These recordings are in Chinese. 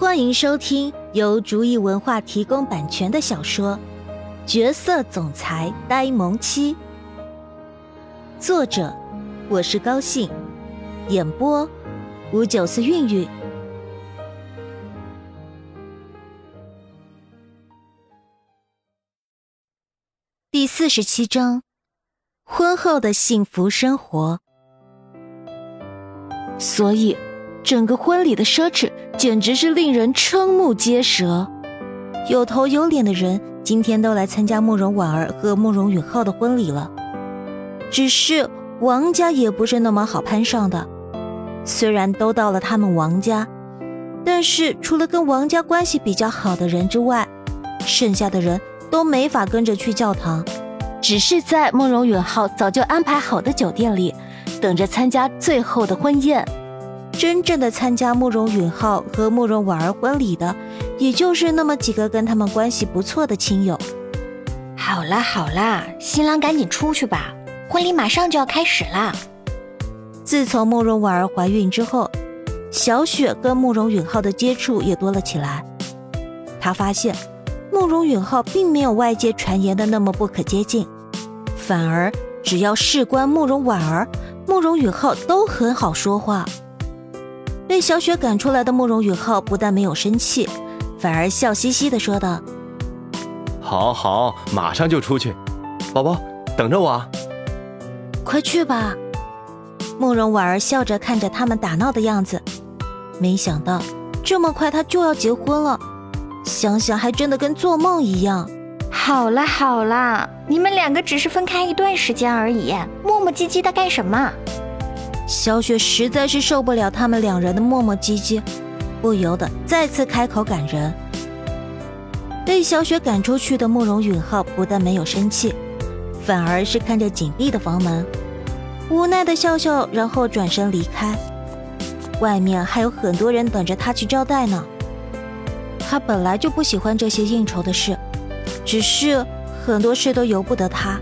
欢迎收听由竹意文化提供版权的小说《角色总裁呆萌妻》，作者我是高兴，演播五九四韵韵。第四十七章：婚后的幸福生活。所以。整个婚礼的奢侈简直是令人瞠目结舌，有头有脸的人今天都来参加慕容婉儿和慕容允浩的婚礼了。只是王家也不是那么好攀上的，虽然都到了他们王家，但是除了跟王家关系比较好的人之外，剩下的人都没法跟着去教堂，只是在慕容允浩早就安排好的酒店里，等着参加最后的婚宴。真正的参加慕容允浩和慕容婉儿婚礼的，也就是那么几个跟他们关系不错的亲友。好啦好啦，新郎赶紧出去吧，婚礼马上就要开始啦。自从慕容婉儿怀孕之后，小雪跟慕容允浩的接触也多了起来。她发现，慕容允浩并没有外界传言的那么不可接近，反而只要事关慕容婉儿，慕容允浩都很好说话。被小雪赶出来的慕容允浩不但没有生气，反而笑嘻嘻的说道：“好好，马上就出去，宝宝等着我啊。”快去吧。慕容婉儿笑着看着他们打闹的样子，没想到这么快他就要结婚了，想想还真的跟做梦一样。好啦好啦，你们两个只是分开一段时间而已，磨磨唧唧的干什么？小雪实在是受不了他们两人的磨磨唧唧，不由得再次开口赶人。被小雪赶出去的慕容允浩不但没有生气，反而是看着紧闭的房门，无奈的笑笑，然后转身离开。外面还有很多人等着他去招待呢。他本来就不喜欢这些应酬的事，只是很多事都由不得他。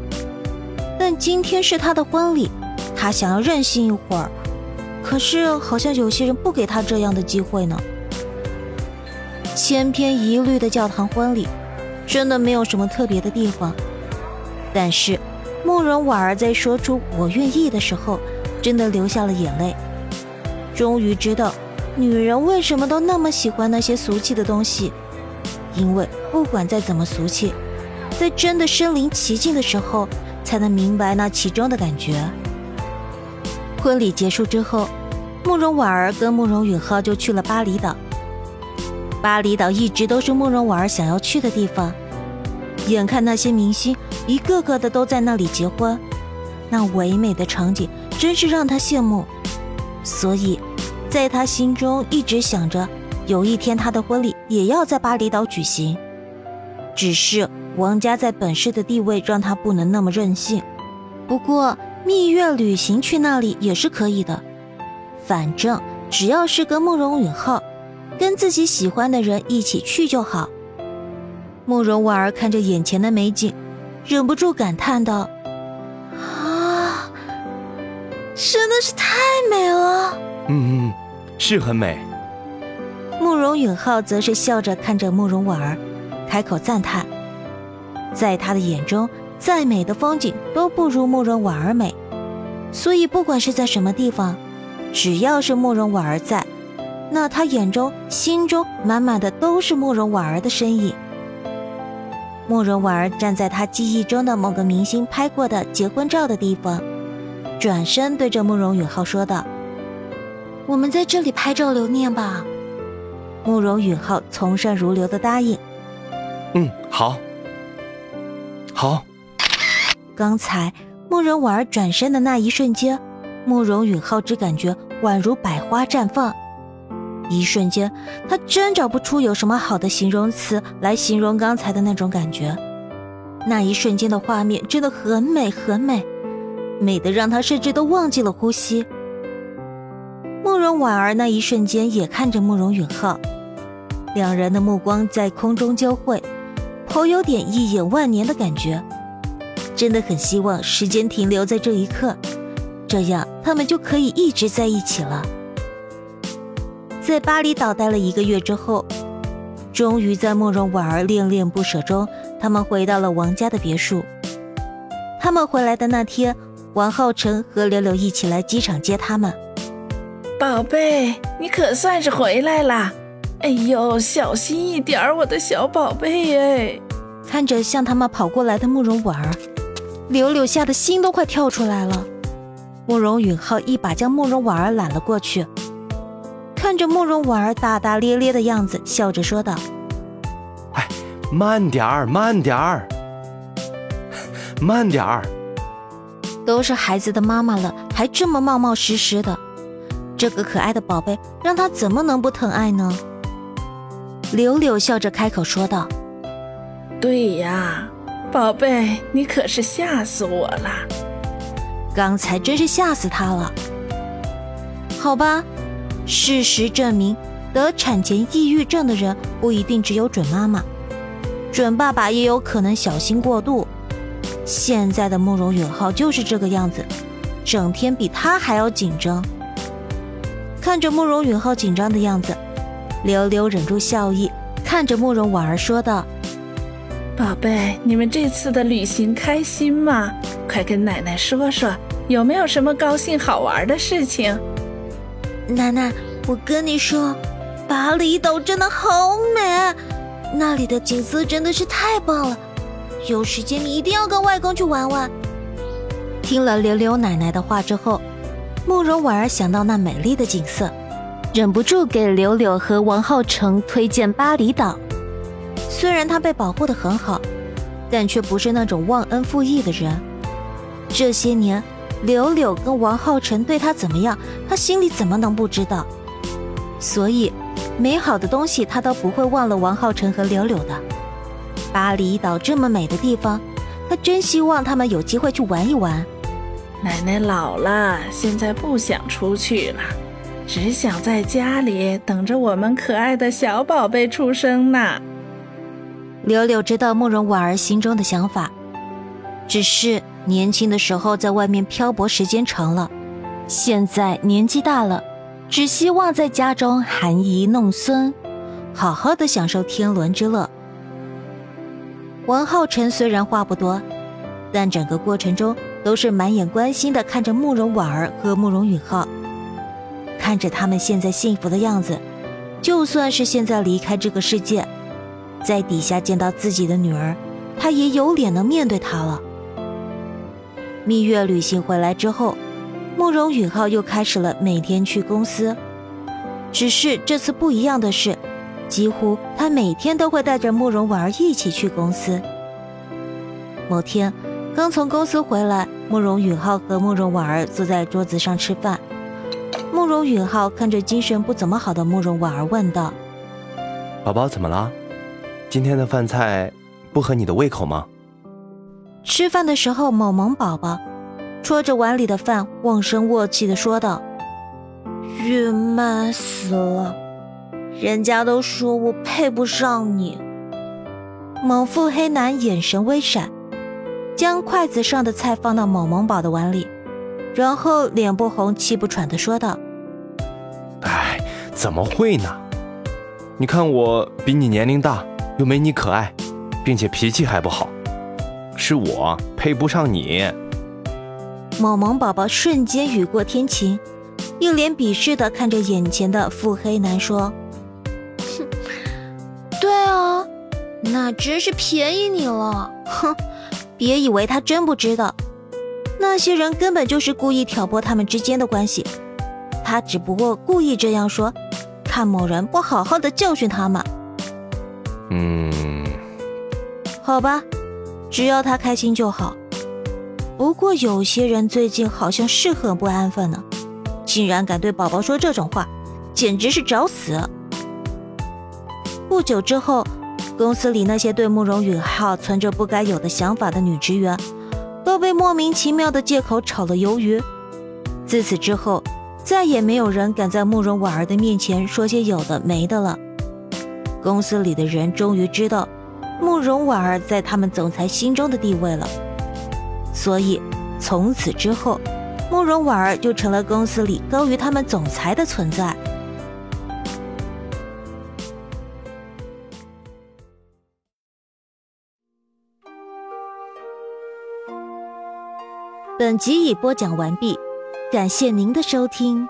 但今天是他的婚礼。他想要任性一会儿，可是好像有些人不给他这样的机会呢。千篇一律的教堂婚礼，真的没有什么特别的地方。但是慕容婉儿在说出“我愿意”的时候，真的流下了眼泪。终于知道女人为什么都那么喜欢那些俗气的东西，因为不管再怎么俗气，在真的身临其境的时候，才能明白那其中的感觉。婚礼结束之后，慕容婉儿跟慕容允浩就去了巴厘岛。巴厘岛一直都是慕容婉儿想要去的地方，眼看那些明星一个个的都在那里结婚，那唯美的场景真是让他羡慕。所以，在他心中一直想着，有一天他的婚礼也要在巴厘岛举行。只是王家在本市的地位让他不能那么任性。不过。蜜月旅行去那里也是可以的，反正只要是跟慕容允浩，跟自己喜欢的人一起去就好。慕容婉儿看着眼前的美景，忍不住感叹道：“啊，真的是太美了。”“嗯嗯，是很美。”慕容允浩则是笑着看着慕容婉儿，开口赞叹，在他的眼中。再美的风景都不如慕容婉儿美，所以不管是在什么地方，只要是慕容婉儿在，那他眼中、心中满满的都是慕容婉儿的身影。慕容婉儿站在他记忆中的某个明星拍过的结婚照的地方，转身对着慕容允浩说道：“我们在这里拍照留念吧。”慕容允浩从善如流的答应：“嗯，好，好。”刚才慕容婉儿转身的那一瞬间，慕容允浩只感觉宛如百花绽放。一瞬间，他真找不出有什么好的形容词来形容刚才的那种感觉。那一瞬间的画面真的很美，很美，美的让他甚至都忘记了呼吸。慕容婉儿那一瞬间也看着慕容允浩，两人的目光在空中交汇，颇有点一眼万年的感觉。真的很希望时间停留在这一刻，这样他们就可以一直在一起了。在巴厘岛待了一个月之后，终于在慕容婉儿恋恋不舍中，他们回到了王家的别墅。他们回来的那天，王浩辰和柳柳一起来机场接他们。宝贝，你可算是回来啦！哎呦，小心一点，我的小宝贝哎！看着向他们跑过来的慕容婉儿，柳柳吓得心都快跳出来了。慕容允浩一把将慕容婉儿揽了过去，看着慕容婉儿大大咧咧的样子，笑着说道：“哎，慢点儿，慢点儿，慢点儿。都是孩子的妈妈了，还这么冒冒失失的，这个可爱的宝贝，让他怎么能不疼爱呢？”柳柳笑着开口说道：“对呀，宝贝，你可是吓死我了！刚才真是吓死他了。好吧，事实证明，得产前抑郁症的人不一定只有准妈妈，准爸爸也有可能小心过度。现在的慕容允浩就是这个样子，整天比他还要紧张。看着慕容允浩紧张的样子。”刘刘忍住笑意，看着慕容婉儿说道：“宝贝，你们这次的旅行开心吗？快跟奶奶说说，有没有什么高兴好玩的事情？”奶奶，我跟你说，巴厘岛真的好美，那里的景色真的是太棒了。有时间你一定要跟外公去玩玩。听了柳柳奶奶的话之后，慕容婉儿想到那美丽的景色。忍不住给柳柳和王浩成推荐巴厘岛。虽然他被保护的很好，但却不是那种忘恩负义的人。这些年，柳柳跟王浩成对他怎么样，他心里怎么能不知道？所以，美好的东西他都不会忘了王浩成和柳柳的。巴厘岛这么美的地方，他真希望他们有机会去玩一玩。奶奶老了，现在不想出去了。只想在家里等着我们可爱的小宝贝出生呢。柳柳知道慕容婉儿心中的想法，只是年轻的时候在外面漂泊时间长了，现在年纪大了，只希望在家中含饴弄孙，好好的享受天伦之乐。王浩辰虽然话不多，但整个过程中都是满眼关心的看着慕容婉儿和慕容允浩。看着他们现在幸福的样子，就算是现在离开这个世界，在底下见到自己的女儿，他也有脸能面对她了。蜜月旅行回来之后，慕容允浩又开始了每天去公司，只是这次不一样的是，几乎他每天都会带着慕容婉儿一起去公司。某天，刚从公司回来，慕容允浩和慕容婉儿坐在桌子上吃饭。慕容允浩看着精神不怎么好的慕容婉儿问道：“宝宝怎么了？今天的饭菜不合你的胃口吗？”吃饭的时候，某萌宝宝戳着碗里的饭，瓮声瓮气的说道：“郁闷死了，人家都说我配不上你。”猛腹黑男眼神微闪，将筷子上的菜放到某萌宝的碗里，然后脸不红气不喘的说道。哎，怎么会呢？你看我比你年龄大，又没你可爱，并且脾气还不好，是我配不上你。萌萌宝宝瞬间雨过天晴，一脸鄙视的看着眼前的腹黑男说：“哼，对啊，那真是便宜你了。哼，别以为他真不知道，那些人根本就是故意挑拨他们之间的关系。”他只不过故意这样说，看某人不好好的教训他嘛。嗯，好吧，只要他开心就好。不过有些人最近好像是很不安分呢，竟然敢对宝宝说这种话，简直是找死。不久之后，公司里那些对慕容允浩存着不该有的想法的女职员，都被莫名其妙的借口炒了鱿鱼。自此之后。再也没有人敢在慕容婉儿的面前说些有的没的了。公司里的人终于知道慕容婉儿在他们总裁心中的地位了所以从此之后慕容婉儿就成了公司里高于他们总裁的存在。本集已播讲完毕感谢您的收听。